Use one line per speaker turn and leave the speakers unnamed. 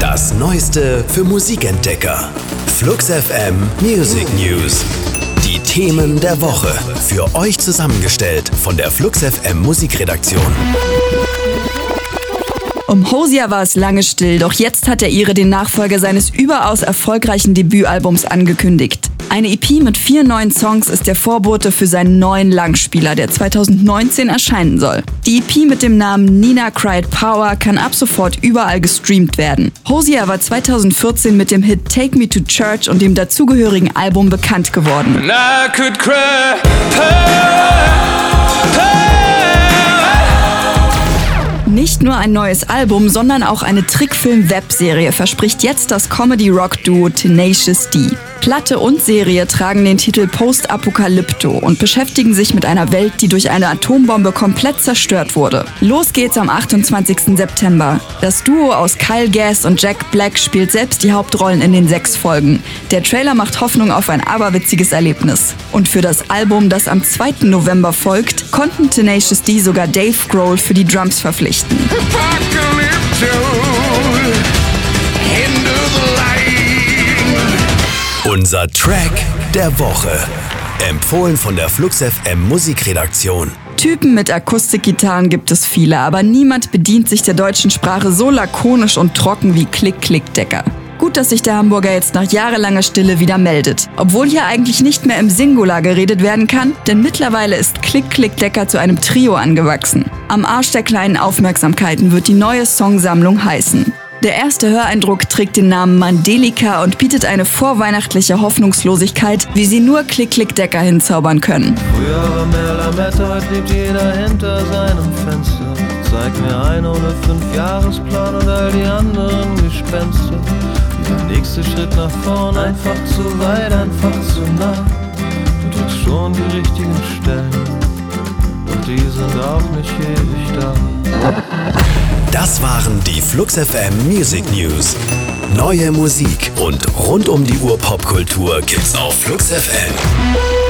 Das Neueste für Musikentdecker. Flux FM Music News. Die Themen der Woche. Für euch zusammengestellt von der Flux FM Musikredaktion.
Um Hosier war es lange still, doch jetzt hat er ihre den Nachfolger seines überaus erfolgreichen Debütalbums angekündigt. Eine EP mit vier neuen Songs ist der Vorbote für seinen neuen Langspieler, der 2019 erscheinen soll. Die EP mit dem Namen Nina Cried Power kann ab sofort überall gestreamt werden. Hosier war 2014 mit dem Hit Take Me to Church und dem dazugehörigen Album bekannt geworden. Nicht nur ein neues Album, sondern auch eine Trickfilm-Webserie verspricht jetzt das Comedy-Rock-Duo Tenacious D. Platte und Serie tragen den Titel Post-Apokalypto und beschäftigen sich mit einer Welt, die durch eine Atombombe komplett zerstört wurde. Los geht's am 28. September. Das Duo aus Kyle Gass und Jack Black spielt selbst die Hauptrollen in den sechs Folgen. Der Trailer macht Hoffnung auf ein aberwitziges Erlebnis. Und für das Album, das am 2. November folgt, konnten Tenacious D sogar Dave Grohl für die Drums verpflichten.
Unser Track der Woche. Empfohlen von der Flux FM Musikredaktion.
Typen mit Akustikgitarren gibt es viele, aber niemand bedient sich der deutschen Sprache so lakonisch und trocken wie Klick Klick Decker. Gut, dass sich der Hamburger jetzt nach jahrelanger Stille wieder meldet. Obwohl hier eigentlich nicht mehr im Singular geredet werden kann, denn mittlerweile ist Klick Klick Decker zu einem Trio angewachsen. Am Arsch der kleinen Aufmerksamkeiten wird die neue Songsammlung heißen. Der erste Höreindruck trägt den Namen Mandelika und bietet eine vorweihnachtliche Hoffnungslosigkeit, wie sie nur Klick-Klick-Decker hinzaubern können.
Früher war mehr Lametta, heute lebt jeder hinter seinem Fenster. Zeig mir einen ohne Fünfjahresplan und all die anderen Gespenster. Der nächste Schritt nach vorn, einfach zu weit, einfach zu nah. Du drückst schon die richtigen Stellen, und die sind auch nicht ewig da.
Das waren die Flux FM Music News. Neue Musik und rund um die Uhr Popkultur gibt's auf Flux FM.